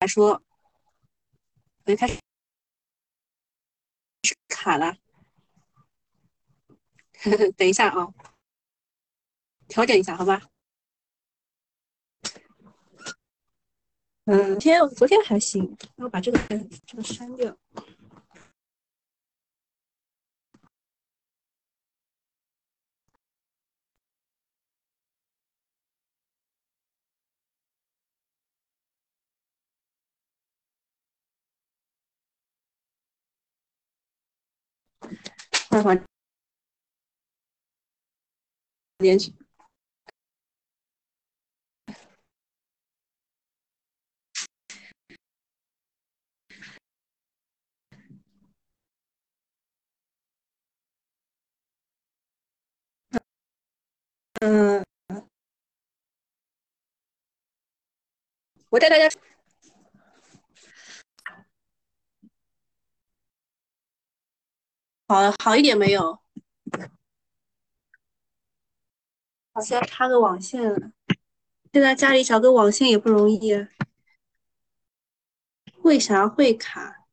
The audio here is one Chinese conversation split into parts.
来说，我就开始卡了。等一下啊，调整一下，好吧？嗯，今天昨天还行，那我把这个这个删掉。快快连去。嗯，我带大家好好一点没有？好像插个网线，现在家里找个网线也不容易。为啥会卡？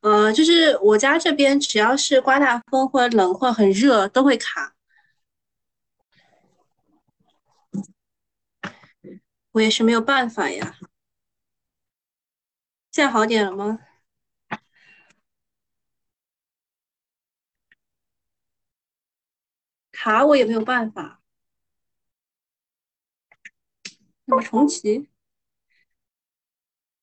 呃，就是我家这边只要是刮大风或者冷或很热都会卡。我也是没有办法呀，现在好点了吗？卡我也没有办法，那么重启，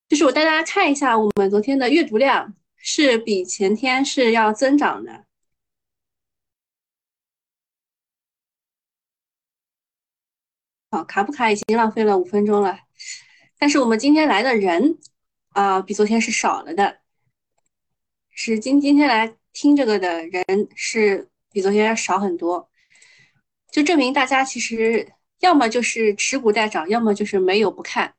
就是我带大家看一下我们昨天的阅读量是比前天是要增长的。好，卡不卡已经浪费了五分钟了，但是我们今天来的人啊，比昨天是少了的，是今今天来听这个的人是比昨天要少很多，就证明大家其实要么就是持股待涨，要么就是没有不看。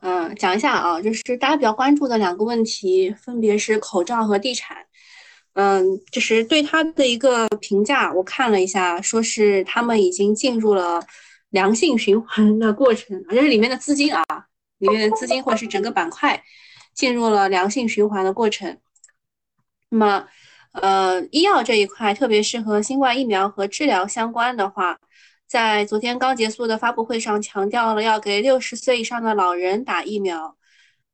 嗯，讲一下啊，就是大家比较关注的两个问题，分别是口罩和地产。嗯，就是对他的一个评价，我看了一下，说是他们已经进入了良性循环的过程，就是里面的资金啊，里面的资金或者是整个板块进入了良性循环的过程。那么，呃，医药这一块，特别是和新冠疫苗和治疗相关的话，在昨天刚结束的发布会上强调了要给六十岁以上的老人打疫苗，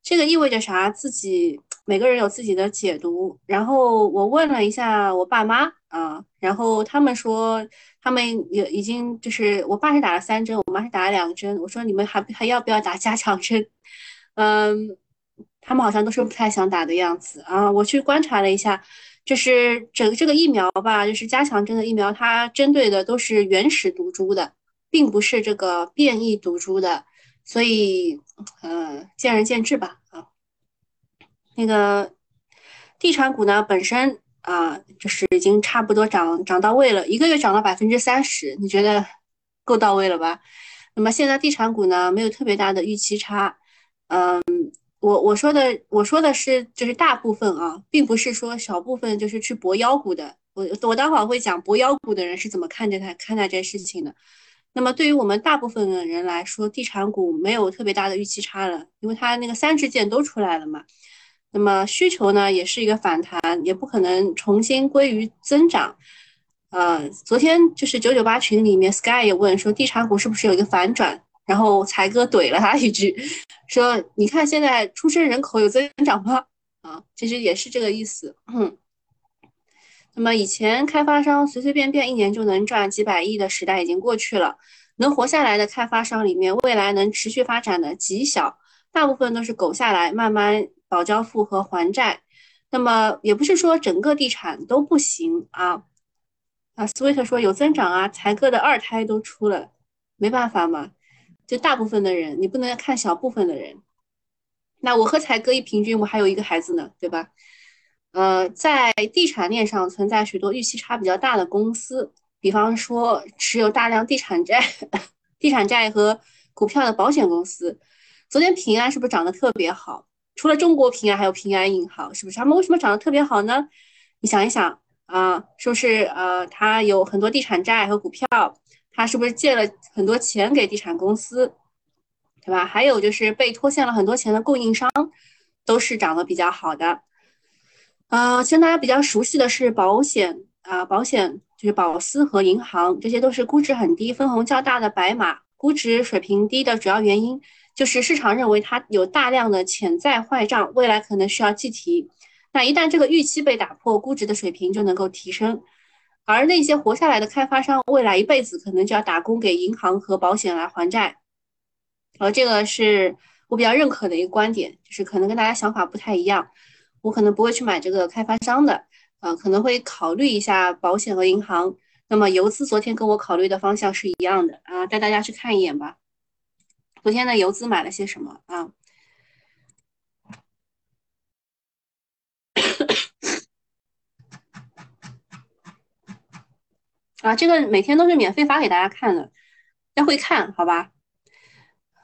这个意味着啥？自己。每个人有自己的解读，然后我问了一下我爸妈啊，然后他们说他们也已经就是我爸是打了三针，我妈是打了两针。我说你们还还要不要打加强针？嗯，他们好像都是不太想打的样子啊。我去观察了一下，就是整个这个疫苗吧，就是加强针的疫苗，它针对的都是原始毒株的，并不是这个变异毒株的，所以呃，见仁见智吧啊。那个地产股呢，本身啊，就是已经差不多涨涨到位了，一个月涨了百分之三十，你觉得够到位了吧？那么现在地产股呢，没有特别大的预期差。嗯，我我说的我说的是，就是大部分啊，并不是说小部分就是去博妖股的。我我待会儿会讲博妖股的人是怎么看待看待这件事情的。那么对于我们大部分的人来说，地产股没有特别大的预期差了，因为它那个三支箭都出来了嘛。那么需求呢，也是一个反弹，也不可能重新归于增长。呃，昨天就是九九八群里面，Sky 也问说，地产股是不是有一个反转？然后才哥怼了他一句，说你看现在出生人口有增长吗？啊，其实也是这个意思。嗯。那么以前开发商随随便便一年就能赚几百亿的时代已经过去了，能活下来的开发商里面，未来能持续发展的极小，大部分都是苟下来，慢慢。保交付和还债，那么也不是说整个地产都不行啊。啊，Sweet 说有增长啊，才哥的二胎都出了，没办法嘛，就大部分的人，你不能看小部分的人。那我和才哥一平均，我还有一个孩子呢，对吧？呃，在地产链上存在许多预期差比较大的公司，比方说持有大量地产债、地产债和股票的保险公司。昨天平安是不是涨得特别好？除了中国平安，还有平安银行，是不是？他们为什么涨得特别好呢？你想一想啊，是不是？呃，他有很多地产债和股票，他是不是借了很多钱给地产公司？对吧？还有就是被拖欠了很多钱的供应商，都是涨得比较好的。呃，其实大家比较熟悉的是保险啊，保险就是保司和银行，这些都是估值很低、分红较大的白马。估值水平低的主要原因就是市场认为它有大量的潜在坏账，未来可能需要计提。那一旦这个预期被打破，估值的水平就能够提升。而那些活下来的开发商，未来一辈子可能就要打工给银行和保险来还债。呃，这个是我比较认可的一个观点，就是可能跟大家想法不太一样。我可能不会去买这个开发商的，呃，可能会考虑一下保险和银行。那么游资昨天跟我考虑的方向是一样的啊，带大家去看一眼吧。昨天的游资买了些什么啊？啊，这个每天都是免费发给大家看的，要会看好吧？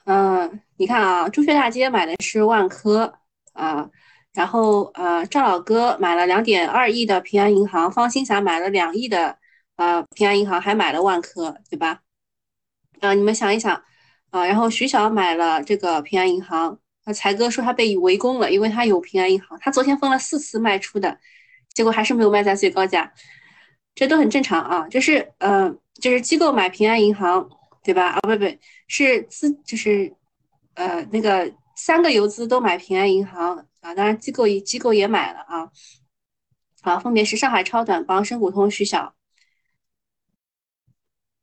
嗯，你看啊，朱雀大街买的是万科啊，然后呃，赵老哥买了两点二亿的平安银行，方新霞买了两亿的呃平安银行，还买了万科，对吧？啊，你们想一想啊，然后徐晓买了这个平安银行，啊，才哥说他被围攻了，因为他有平安银行，他昨天分了四次卖出的，结果还是没有卖在最高价。这都很正常啊，就是呃，就是机构买平安银行，对吧？啊，不不，是资，就是呃，那个三个游资都买平安银行啊，当然机构也机构也买了啊，好，分别是上海超短帮、深股通、徐晓。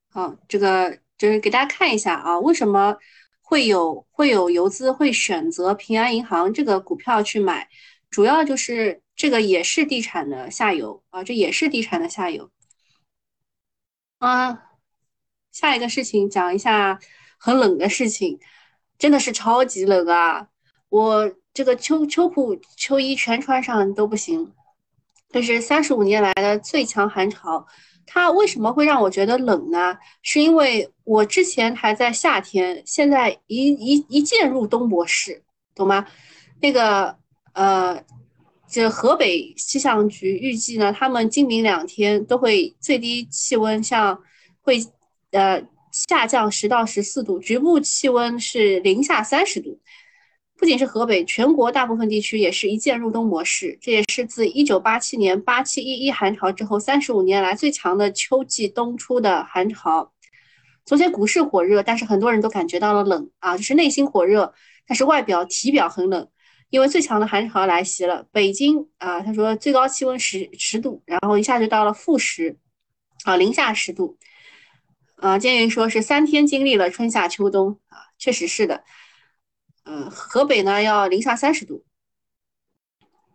好，这个就是给大家看一下啊，为什么会有会有游资会选择平安银行这个股票去买，主要就是。这个也是地产的下游啊，这也是地产的下游啊。下一个事情讲一下很冷的事情，真的是超级冷啊！我这个秋秋裤秋衣全穿上都不行。这是三十五年来的最强寒潮，它为什么会让我觉得冷呢？是因为我之前还在夏天，现在一一一进入冬模式，懂吗？那个呃。这河北气象局预计呢，他们今明两天都会最低气温像会呃下降十到十四度，局部气温是零下三十度。不仅是河北，全国大部分地区也是一键入冬模式。这也是自一九八七年八七一一寒潮之后三十五年来最强的秋季冬初的寒潮。昨天股市火热，但是很多人都感觉到了冷啊，就是内心火热，但是外表体表很冷。因为最强的寒潮来袭了，北京啊，他说最高气温十十度，然后一下就到了负十，啊，零下十度，啊，建云说是三天经历了春夏秋冬啊，确实是的，嗯，河北呢要零下三十度，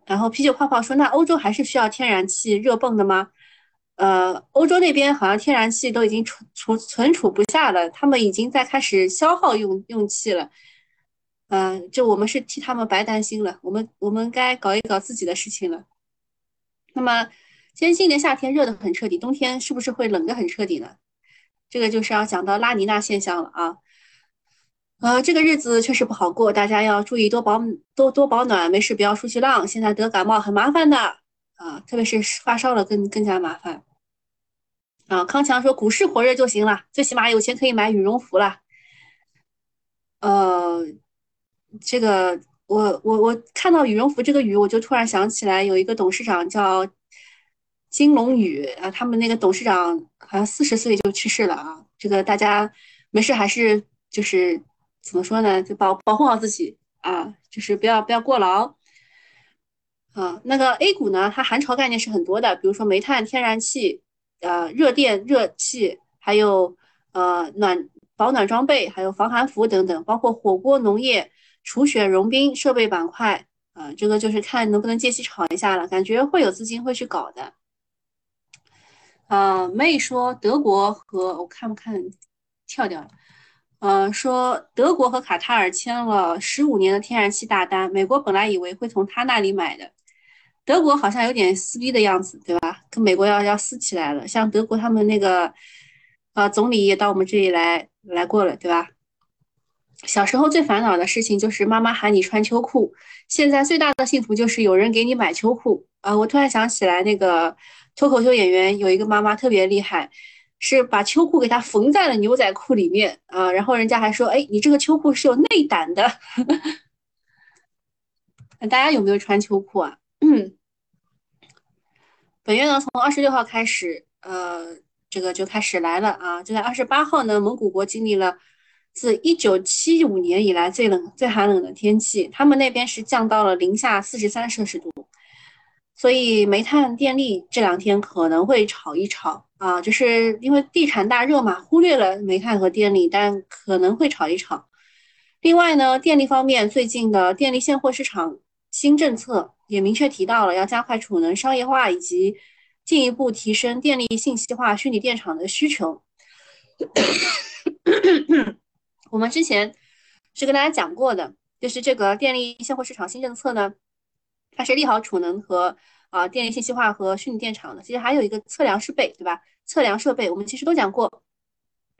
然后啤酒泡泡说，那欧洲还是需要天然气热泵的吗？呃，欧洲那边好像天然气都已经存储存储不下了，他们已经在开始消耗用用气了。嗯，就我们是替他们白担心了，我们我们该搞一搞自己的事情了。那么，今天今年夏天热得很彻底，冬天是不是会冷得很彻底呢？这个就是要讲到拉尼娜现象了啊。呃，这个日子确实不好过，大家要注意多保多多保暖，没事不要出去浪。现在得感冒很麻烦的啊，特别是发烧了更更加麻烦。啊，康强说股市火热就行了，最起码有钱可以买羽绒服了。呃。这个我我我看到羽绒服这个羽，我就突然想起来有一个董事长叫金龙宇啊，他们那个董事长好像四十岁就去世了啊。这个大家没事还是就是怎么说呢，就保保护好自己啊，就是不要不要过劳啊。那个 A 股呢，它寒潮概念是很多的，比如说煤炭、天然气、呃热电、热气，还有呃暖保暖装备，还有防寒服等等，包括火锅、农业。除雪融冰设备板块，啊，这个就是看能不能借机炒一下了，感觉会有资金会去搞的。啊，妹说德国和我看不看跳掉了，呃，说德国和卡塔尔签了十五年的天然气大单，美国本来以为会从他那里买的，德国好像有点撕逼的样子，对吧？跟美国要要撕起来了，像德国他们那个，呃，总理也到我们这里来来过了，对吧？小时候最烦恼的事情就是妈妈喊你穿秋裤，现在最大的幸福就是有人给你买秋裤啊！我突然想起来，那个脱口秀演员有一个妈妈特别厉害，是把秋裤给她缝在了牛仔裤里面啊，然后人家还说，哎，你这个秋裤是有内胆的。那 大家有没有穿秋裤啊？嗯，本月呢，从二十六号开始，呃，这个就开始来了啊。就在二十八号呢，蒙古国经历了自一九七五年以来最冷、最寒冷的天气，他们那边是降到了零下四十三摄氏度。所以煤炭电力这两天可能会炒一炒啊，就是因为地产大热嘛，忽略了煤炭和电力，但可能会炒一炒。另外呢，电力方面，最近的电力现货市场新政策也明确提到了要加快储能商业化，以及进一步提升电力信息化虚拟电厂的需求。我们之前是跟大家讲过的，就是这个电力现货市场新政策呢。它是利好储能和啊电力信息化和虚拟电厂的，其实还有一个测量设备，对吧？测量设备我们其实都讲过。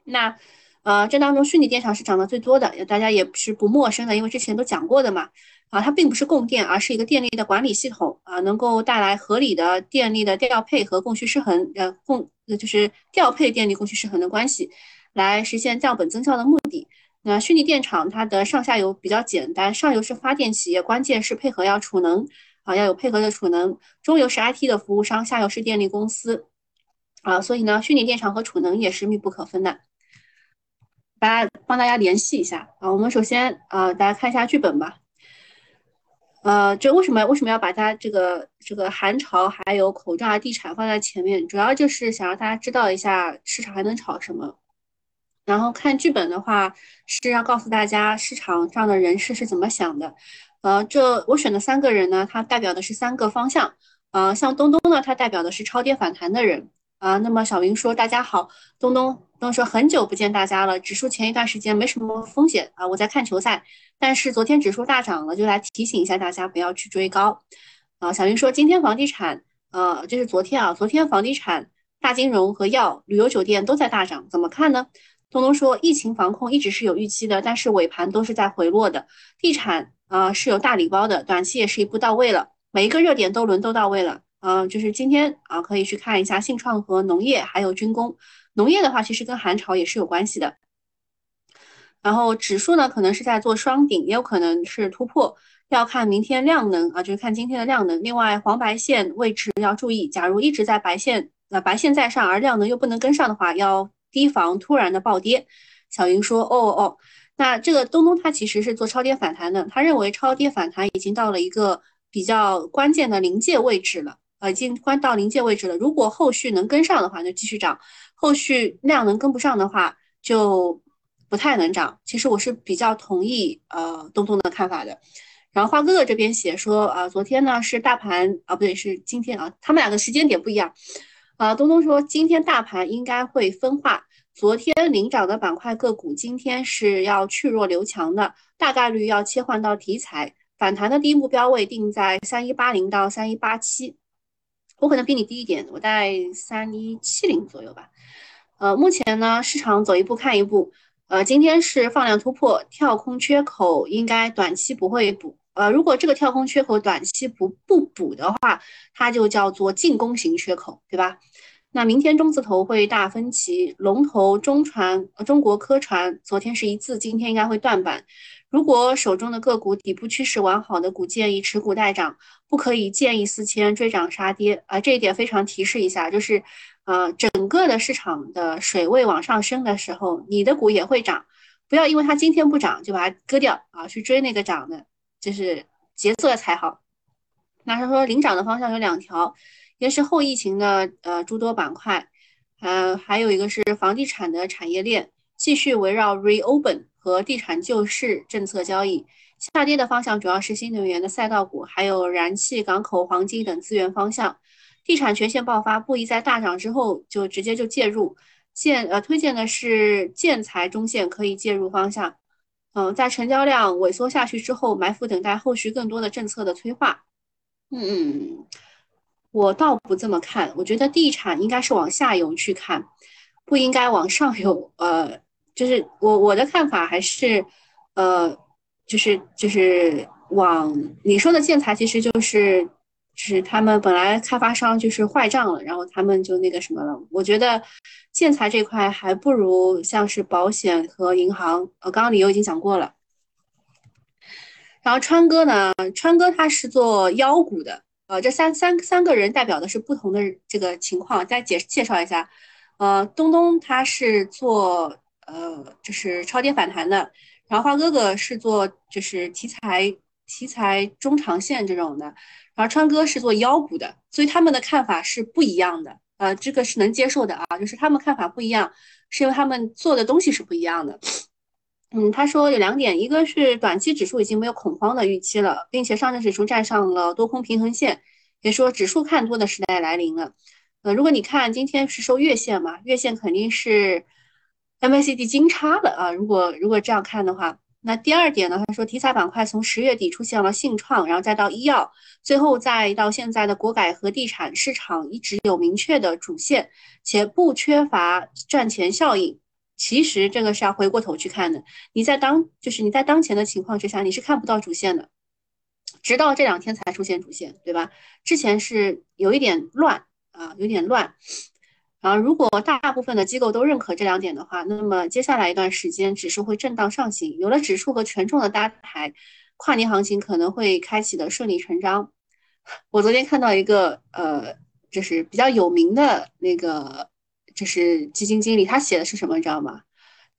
那呃这当中虚拟电厂是涨得最多的，大家也是不陌生的，因为之前都讲过的嘛。啊，它并不是供电，而是一个电力的管理系统啊，能够带来合理的电力的调配和供需失衡，呃供就是调配电力供需失衡的关系，来实现降本增效的目的。那虚拟电厂它的上下游比较简单，上游是发电企业，关键是配合要储能啊，要有配合的储能；中游是 IT 的服务商，下游是电力公司啊。所以呢，虚拟电厂和储能也是密不可分的。大家帮大家联系一下啊。我们首先啊，大家看一下剧本吧。呃，这为什么为什么要把它这个这个寒潮还有口罩啊、地产放在前面？主要就是想让大家知道一下市场还能炒什么。然后看剧本的话，是要告诉大家市场上的人士是怎么想的。呃，这我选的三个人呢，他代表的是三个方向。呃，像东东呢，他代表的是超跌反弹的人。啊，那么小云说：“大家好，东东东说很久不见大家了。指数前一段时间没什么风险啊，我在看球赛。但是昨天指数大涨了，就来提醒一下大家不要去追高。啊，小云说今天房地产，呃，这是昨天啊，昨天房地产、大金融和药、旅游酒店都在大涨，怎么看呢？”东东说，疫情防控一直是有预期的，但是尾盘都是在回落的。地产啊是有大礼包的，短期也是一步到位了，每一个热点都轮都到位了。嗯，就是今天啊，可以去看一下信创和农业，还有军工。农业的话，其实跟寒潮也是有关系的。然后指数呢，可能是在做双顶，也有可能是突破，要看明天量能啊，就是看今天的量能。另外，黄白线位置要注意，假如一直在白线，呃，白线在上，而量能又不能跟上的话，要。提防突然的暴跌，小云说：“哦哦，那这个东东他其实是做超跌反弹的，他认为超跌反弹已经到了一个比较关键的临界位置了，呃，已经关到临界位置了。如果后续能跟上的话，就继续涨；后续量能跟不上的话，就不太能涨。其实我是比较同意呃东东的看法的。然后花哥哥这边写说，啊，昨天呢是大盘啊，不对，是今天啊，他们两个时间点不一样。”啊，东东说今天大盘应该会分化。昨天领涨的板块个股，今天是要去弱留强的，大概率要切换到题材反弹的第一目标位定在三一八零到三一八七。我可能比你低一点，我在三一七零左右吧。呃，目前呢，市场走一步看一步。呃，今天是放量突破，跳空缺口应该短期不会补。呃，如果这个跳空缺口短期不不补的话，它就叫做进攻型缺口，对吧？那明天中字头会大分歧，龙头中传、中国科传昨天是一字，今天应该会断板。如果手中的个股底部趋势完好的股，建议持股待涨，不可以建议四千追涨杀跌啊！这一点非常提示一下，就是呃，整个的市场的水位往上升的时候，你的股也会涨，不要因为它今天不涨就把它割掉啊，去追那个涨的。就是节奏才好。那他说领涨的方向有两条，一个是后疫情的呃诸多板块，呃，还有一个是房地产的产业链继续围绕 reopen 和地产救市政策交易。下跌的方向主要是新能源的赛道股，还有燃气、港口、黄金等资源方向。地产全线爆发，不宜在大涨之后就直接就介入。建呃推荐的是建材中线可以介入方向。嗯，在成交量萎缩下去之后，埋伏等待后续更多的政策的催化。嗯嗯，我倒不这么看，我觉得地产应该是往下游去看，不应该往上游。呃，就是我我的看法还是，呃，就是就是往你说的建材，其实就是就是他们本来开发商就是坏账了，然后他们就那个什么了。我觉得建材这块还不如像是保险和银行。呃，刚刚理由已经讲过了。然后川哥呢，川哥他是做妖股的。呃，这三三三个人代表的是不同的这个情况，再介介绍一下。呃，东东他是做呃就是超跌反弹的，然后花哥哥是做就是题材题材中长线这种的。而川哥是做妖股的，所以他们的看法是不一样的。呃，这个是能接受的啊，就是他们看法不一样，是因为他们做的东西是不一样的。嗯，他说有两点，一个是短期指数已经没有恐慌的预期了，并且上证指数站上了多空平衡线，也说指数看多的时代来临了。呃，如果你看今天是收月线嘛，月线肯定是 MACD 金叉的啊。如果如果这样看的话。那第二点呢？他说题材板块从十月底出现了信创，然后再到医药，最后再到现在的国改和地产市场一直有明确的主线，且不缺乏赚钱效应。其实这个是要回过头去看的。你在当就是你在当前的情况之下，你是看不到主线的，直到这两天才出现主线，对吧？之前是有一点乱啊，有点乱。然后，如果大部分的机构都认可这两点的话，那么接下来一段时间指数会震荡上行。有了指数和权重的搭台，跨年行情可能会开启的顺理成章。我昨天看到一个呃，就是比较有名的那个，就是基金经理，他写的是什么，你知道吗？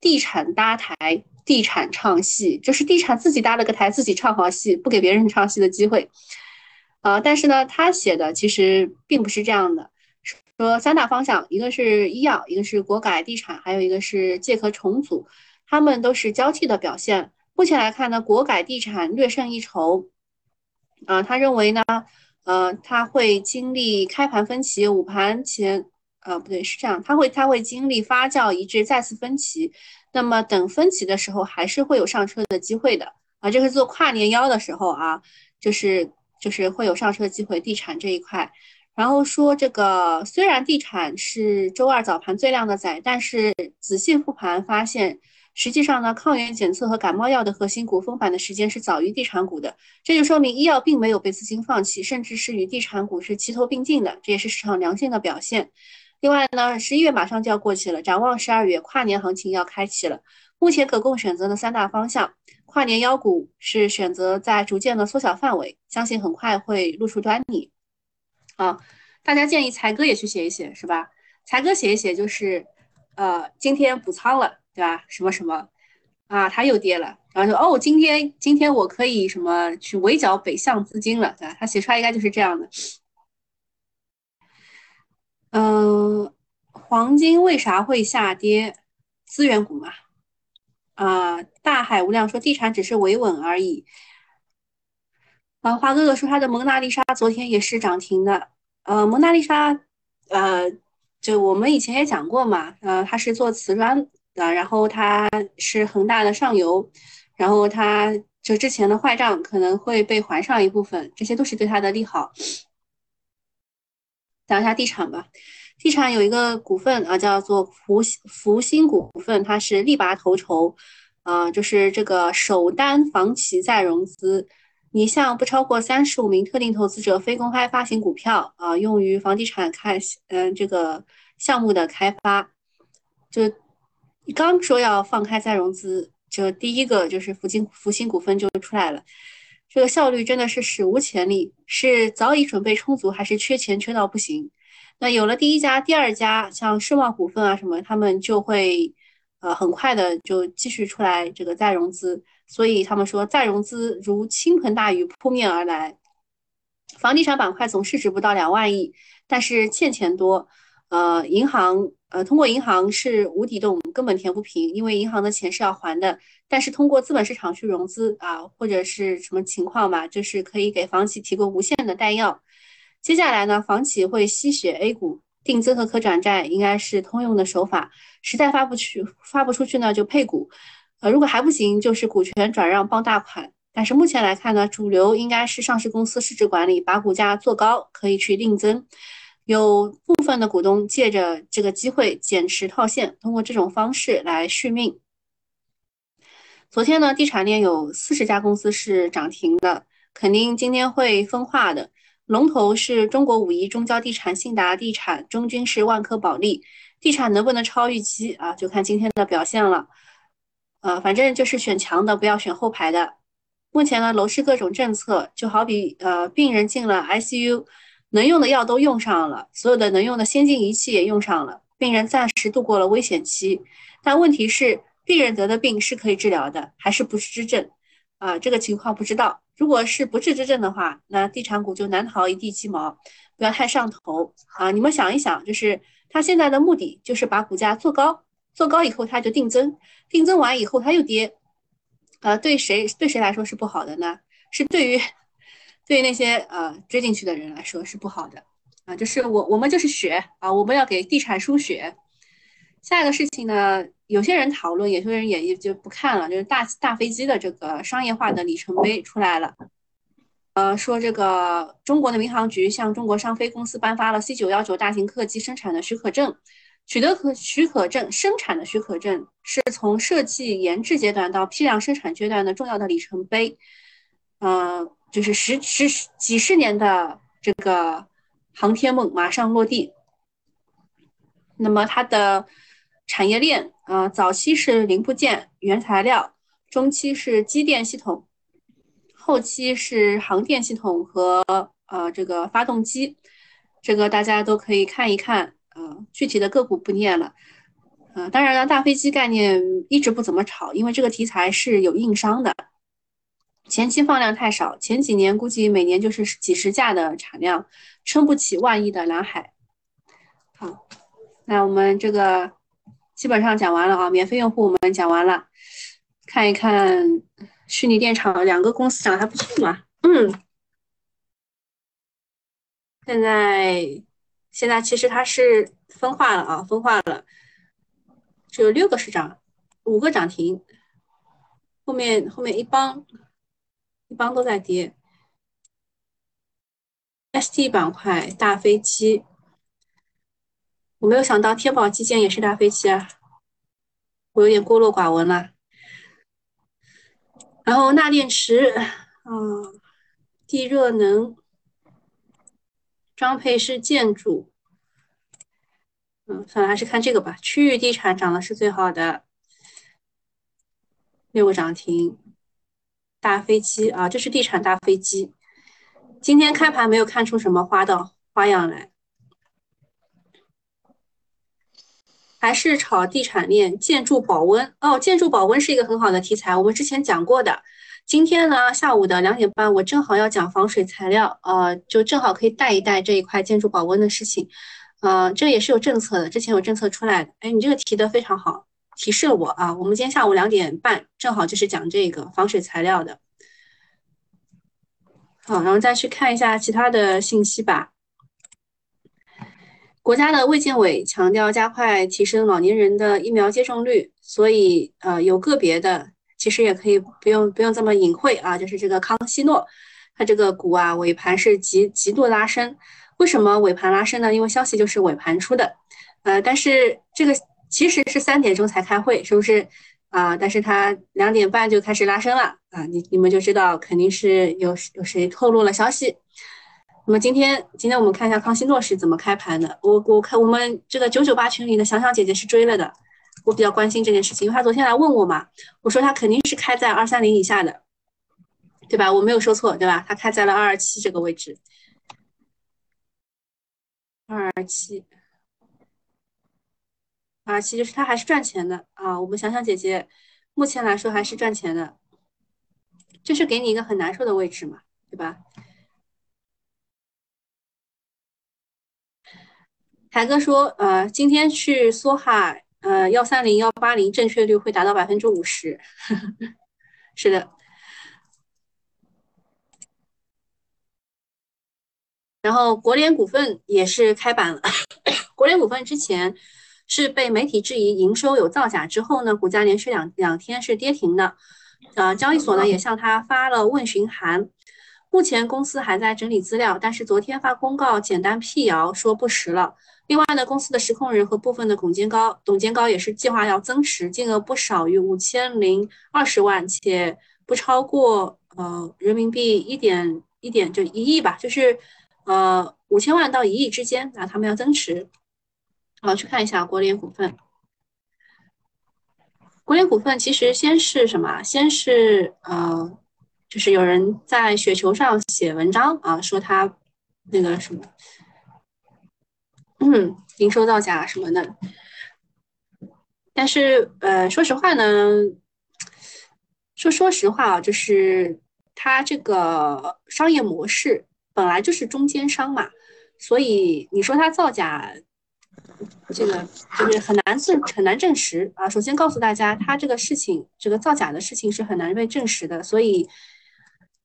地产搭台，地产唱戏，就是地产自己搭了个台，自己唱好戏，不给别人唱戏的机会。啊，但是呢，他写的其实并不是这样的。说三大方向，一个是医药，一个是国改地产，还有一个是借壳重组，他们都是交替的表现。目前来看呢，国改地产略胜一筹。啊，他认为呢，呃，他会经历开盘分歧，午盘前，呃，不对，是这样，他会他会经历发酵一致，再次分歧。那么等分歧的时候，还是会有上车的机会的。啊，这是做跨年幺的时候啊，就是就是会有上车机会，地产这一块。然后说这个虽然地产是周二早盘最亮的仔，但是仔细复盘发现，实际上呢，抗原检测和感冒药的核心股封板的时间是早于地产股的，这就说明医药并没有被资金放弃，甚至是与地产股是齐头并进的，这也是市场良性的表现。另外呢，十一月马上就要过去了，展望十二月跨年行情要开启了，目前可供选择的三大方向，跨年妖股是选择在逐渐的缩小范围，相信很快会露出端倪。啊，大家建议才哥也去写一写，是吧？才哥写一写就是，呃，今天补仓了，对吧？什么什么啊，他又跌了，然后就哦，今天今天我可以什么去围剿北向资金了，对吧？他写出来应该就是这样的。嗯，黄金为啥会下跌？资源股嘛。啊，大海无量说地产只是维稳而已。啊，华哥哥说他的蒙娜丽莎昨天也是涨停的。呃，蒙娜丽莎，呃，就我们以前也讲过嘛，呃，它是做瓷砖的，然后它是恒大的上游，然后它就之前的坏账可能会被还上一部分，这些都是对它的利好。讲一下地产吧，地产有一个股份啊，叫做福福星股份，它是力拔头筹，啊，就是这个首单房企再融资。你向不超过三十五名特定投资者非公开发行股票啊，用于房地产开嗯这个项目的开发。就刚说要放开再融资，就第一个就是福金福星股份就出来了。这个效率真的是史无前例，是早已准备充足，还是缺钱缺到不行？那有了第一家、第二家，像世茂股份啊什么，他们就会呃很快的就继续出来这个再融资。所以他们说再融资如倾盆大雨扑面而来，房地产板块总市值不到两万亿，但是欠钱多，呃，银行呃通过银行是无底洞，根本填不平，因为银行的钱是要还的，但是通过资本市场去融资啊，或者是什么情况吧，就是可以给房企提供无限的弹药。接下来呢，房企会吸血 A 股，定增和可转债应该是通用的手法，实在发不去发不出去呢，就配股。呃，如果还不行，就是股权转让傍大款。但是目前来看呢，主流应该是上市公司市值管理，把股价做高，可以去定增。有部分的股东借着这个机会减持套现，通过这种方式来续命。昨天呢，地产链有四十家公司是涨停的，肯定今天会分化的。龙头是中国五一中交地产、信达地产，中军是万科保利。地产能不能超预期啊？就看今天的表现了。呃，反正就是选强的，不要选后排的。目前呢，楼市各种政策就好比呃，病人进了 ICU，能用的药都用上了，所有的能用的先进仪器也用上了，病人暂时度过了危险期。但问题是，病人得的病是可以治疗的，还是不治之症？啊，这个情况不知道。如果是不治之症的话，那地产股就难逃一地鸡毛，不要太上头啊！你们想一想，就是它现在的目的就是把股价做高，做高以后它就定增，定增完以后它又跌。呃，对谁对谁来说是不好的呢？是对于对于那些呃追进去的人来说是不好的啊。就是我我们就是血啊，我们要给地产输血。下一个事情呢，有些人讨论，有些人也也就不看了。就是大大飞机的这个商业化的里程碑出来了，呃，说这个中国的民航局向中国商飞公司颁发了 C 九幺九大型客机生产的许可证。取得可许可证生产的许可证，是从设计研制阶段到批量生产阶段的重要的里程碑。嗯，就是十十几十年的这个航天梦马上落地。那么它的产业链，呃，早期是零部件、原材料，中期是机电系统，后期是航电系统和呃这个发动机。这个大家都可以看一看。呃，具体的个股不念了。呃，当然了，大飞机概念一直不怎么炒，因为这个题材是有硬伤的，前期放量太少，前几年估计每年就是几十架的产量，撑不起万亿的蓝海。好，那我们这个基本上讲完了啊，免费用户我们讲完了，看一看虚拟电厂两个公司涨得还不错嘛。嗯，现在。现在其实它是分化了啊，分化了，只有六个市涨，五个涨停，后面后面一帮一帮都在跌。ST 板块大飞机，我没有想到天宝基建也是大飞机啊，我有点孤陋寡闻了。然后钠电池啊，地热能。装配式建筑，嗯，算了，还是看这个吧。区域地产涨的是最好的，六个涨停。大飞机啊，这是地产大飞机。今天开盘没有看出什么花道花样来，还是炒地产链、建筑保温哦。建筑保温是一个很好的题材，我们之前讲过的。今天呢，下午的两点半，我正好要讲防水材料，呃，就正好可以带一带这一块建筑保温的事情，呃，这也是有政策的，之前有政策出来的。哎，你这个提的非常好，提示了我啊。我们今天下午两点半正好就是讲这个防水材料的。好，然后再去看一下其他的信息吧。国家的卫健委强调加快提升老年人的疫苗接种率，所以呃，有个别的。其实也可以不用不用这么隐晦啊，就是这个康希诺，它这个股啊尾盘是极极度拉升。为什么尾盘拉升呢？因为消息就是尾盘出的，呃，但是这个其实是三点钟才开会，是不是啊？但是它两点半就开始拉升了啊，你你们就知道肯定是有有谁透露了消息。那么今天今天我们看一下康希诺是怎么开盘的。我我看我们这个九九八群里的想想姐姐是追了的。我比较关心这件事情，因为他昨天来问我嘛，我说他肯定是开在二三零以下的，对吧？我没有说错，对吧？他开在了二二七这个位置，二二七，二二七就是他还是赚钱的啊。我们想想姐姐，目前来说还是赚钱的，就是给你一个很难受的位置嘛，对吧？海哥说，呃，今天去梭哈。呃，幺三零幺八零正确率会达到百分之五十，是的。然后国联股份也是开板了，国联股份之前是被媒体质疑营收有造假之后呢，股价连续两两天是跌停的，呃，交易所呢也向他发了问询函，目前公司还在整理资料，但是昨天发公告简单辟谣说不实了。另外呢，公司的实控人和部分的董监高、董监高也是计划要增持，金额不少于五千零二十万，且不超过呃人民币一点一点就一亿吧，就是呃五千万到一亿之间啊，他们要增持。好，去看一下国联股份。国联股份其实先是什么？先是呃，就是有人在雪球上写文章啊，说他那个什么，嗯，零售造假什么的。但是呃，说实话呢，说说实话啊，就是他这个商业模式本来就是中间商嘛，所以你说他造假。这个就是很难证很难证实啊。首先告诉大家，他这个事情，这个造假的事情是很难被证实的。所以，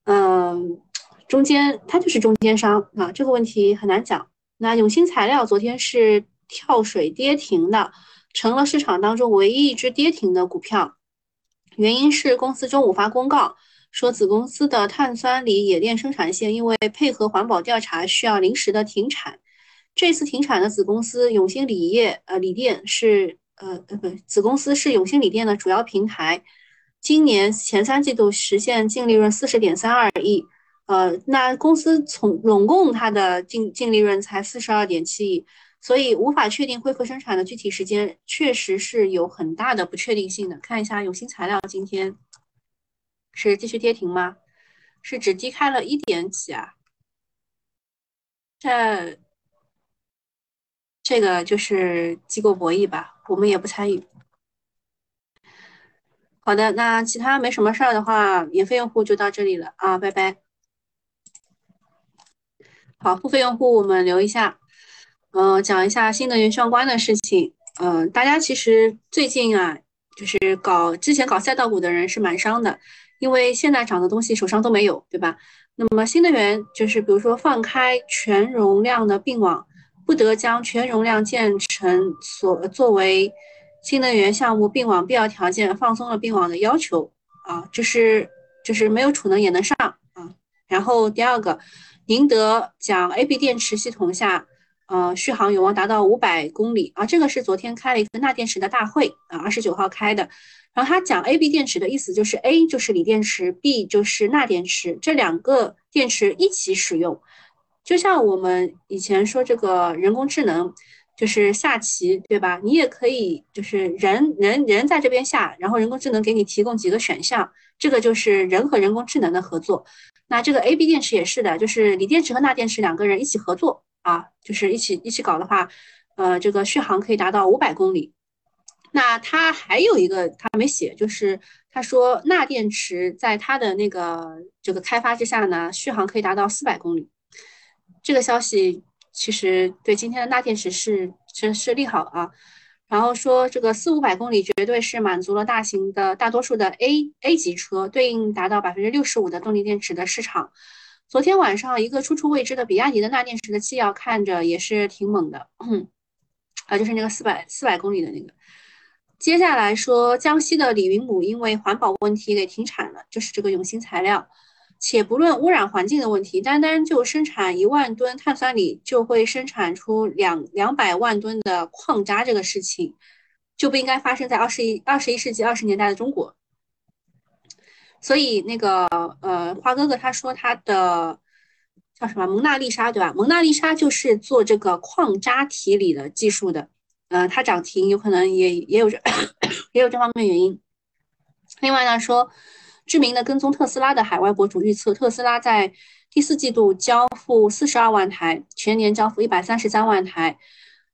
嗯，中间他就是中间商啊，这个问题很难讲。那永兴材料昨天是跳水跌停的，成了市场当中唯一一只跌停的股票。原因是公司中午发公告说，子公司的碳酸锂冶炼生产线因为配合环保调查，需要临时的停产。这次停产的子公司永兴锂业，呃，锂电是，呃，呃，不，子公司是永兴锂电的主要平台。今年前三季度实现净利润四十点三二亿，呃，那公司从拢共它的净净利润才四十二点七亿，所以无法确定恢复生产的具体时间，确实是有很大的不确定性的。看一下永兴材料今天是继续跌停吗？是只低开了一点几啊？这。这个就是机构博弈吧，我们也不参与。好的，那其他没什么事儿的话，免费用户就到这里了啊，拜拜。好，付费用户我们留一下，嗯，讲一下新能源相关的事情。嗯，大家其实最近啊，就是搞之前搞赛道股的人是蛮伤的，因为现在涨的东西手上都没有，对吧？那么新能源就是比如说放开全容量的并网。不得将全容量建成所作为新能源项目并网必要条件，放松了并网的要求啊，就是就是没有储能也能上啊。然后第二个，宁德讲 A B 电池系统下，呃，续航有望达到五百公里啊。这个是昨天开了一个钠电池的大会啊，二十九号开的。然后他讲 A B 电池的意思就是 A 就是锂电池，B 就是钠电池，这两个电池一起使用。就像我们以前说这个人工智能，就是下棋，对吧？你也可以就是人人人在这边下，然后人工智能给你提供几个选项，这个就是人和人工智能的合作。那这个 A B 电池也是的，就是锂电池和钠电池两个人一起合作啊，就是一起一起搞的话，呃，这个续航可以达到五百公里。那它还有一个他没写，就是他说钠电池在它的那个这个开发之下呢，续航可以达到四百公里。这个消息其实对今天的钠电池是是是利好啊，然后说这个四五百公里绝对是满足了大型的大多数的 A A 级车，对应达到百分之六十五的动力电池的市场。昨天晚上一个处处未知的比亚迪的钠电池的纪要看着也是挺猛的，啊，就是那个四百四百公里的那个。接下来说江西的李云母因为环保问题给停产了，就是这个永兴材料。且不论污染环境的问题，单单就生产一万吨碳酸锂，就会生产出两两百万吨的矿渣，这个事情就不应该发生在二十一二十一世纪二十年代的中国。所以那个呃，花哥哥他说他的叫什么蒙娜丽莎对吧？蒙娜丽莎就是做这个矿渣提锂的技术的，呃，它涨停有可能也也有这 也有这方面原因。另外呢说。知名的跟踪特斯拉的海外博主预测，特斯拉在第四季度交付四十二万台，全年交付一百三十三万台，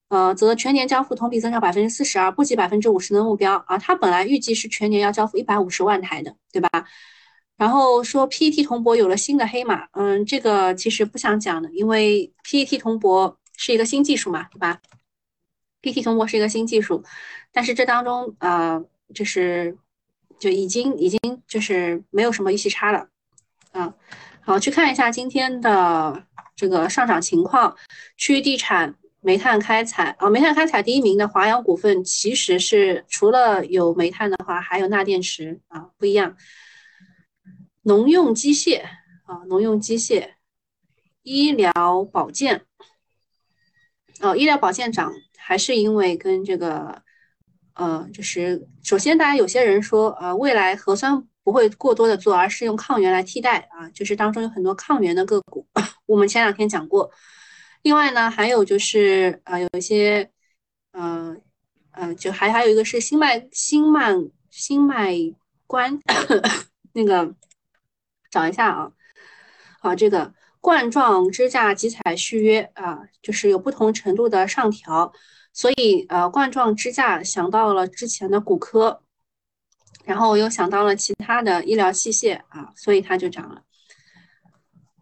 呃，则全年交付同比增长百分之四十二，不及百分之五十的目标啊。他本来预计是全年要交付一百五十万台的，对吧？然后说 PET 铜箔有了新的黑马，嗯，这个其实不想讲的，因为 PET 铜箔是一个新技术嘛，对吧？PET 铜箔是一个新技术，但是这当中呃，就是。就已经已经就是没有什么预期差了，啊，好，去看一下今天的这个上涨情况。区域地产、煤炭开采啊，煤炭开采第一名的华阳股份，其实是除了有煤炭的话，还有钠电池啊，不一样。农用机械啊，农用机械、医疗保健，哦，医疗保健涨还是因为跟这个。呃，就是首先，大家有些人说，呃，未来核酸不会过多的做，而是用抗原来替代啊，就是当中有很多抗原的个股。我们前两天讲过。另外呢，还有就是呃，有一些，嗯嗯，就还还有一个是心脉心脉心脉关那个，找一下啊，好，这个冠状支架集采续约啊，就是有不同程度的上调，所以呃，冠状支架想到了之前的骨科，然后我又想到了其他的医疗器械啊，所以它就涨了。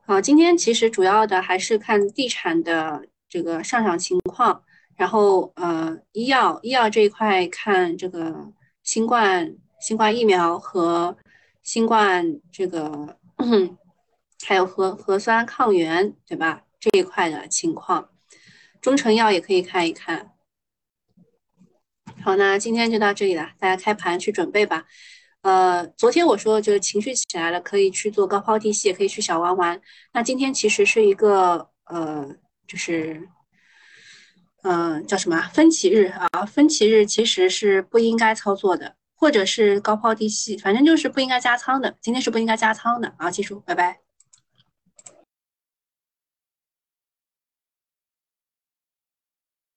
好，今天其实主要的还是看地产的这个上涨情况，然后呃，医药医药这一块看这个新冠新冠疫苗和新冠这个 还有核核酸抗原对吧？这一块的情况，中成药也可以看一看。好，那今天就到这里了，大家开盘去准备吧。呃，昨天我说就是情绪起来了，可以去做高抛低吸，也可以去小玩玩。那今天其实是一个呃，就是嗯，叫什么分歧日啊？分歧日其实是不应该操作的，或者是高抛低吸，反正就是不应该加仓的。今天是不应该加仓的啊！记住，拜拜。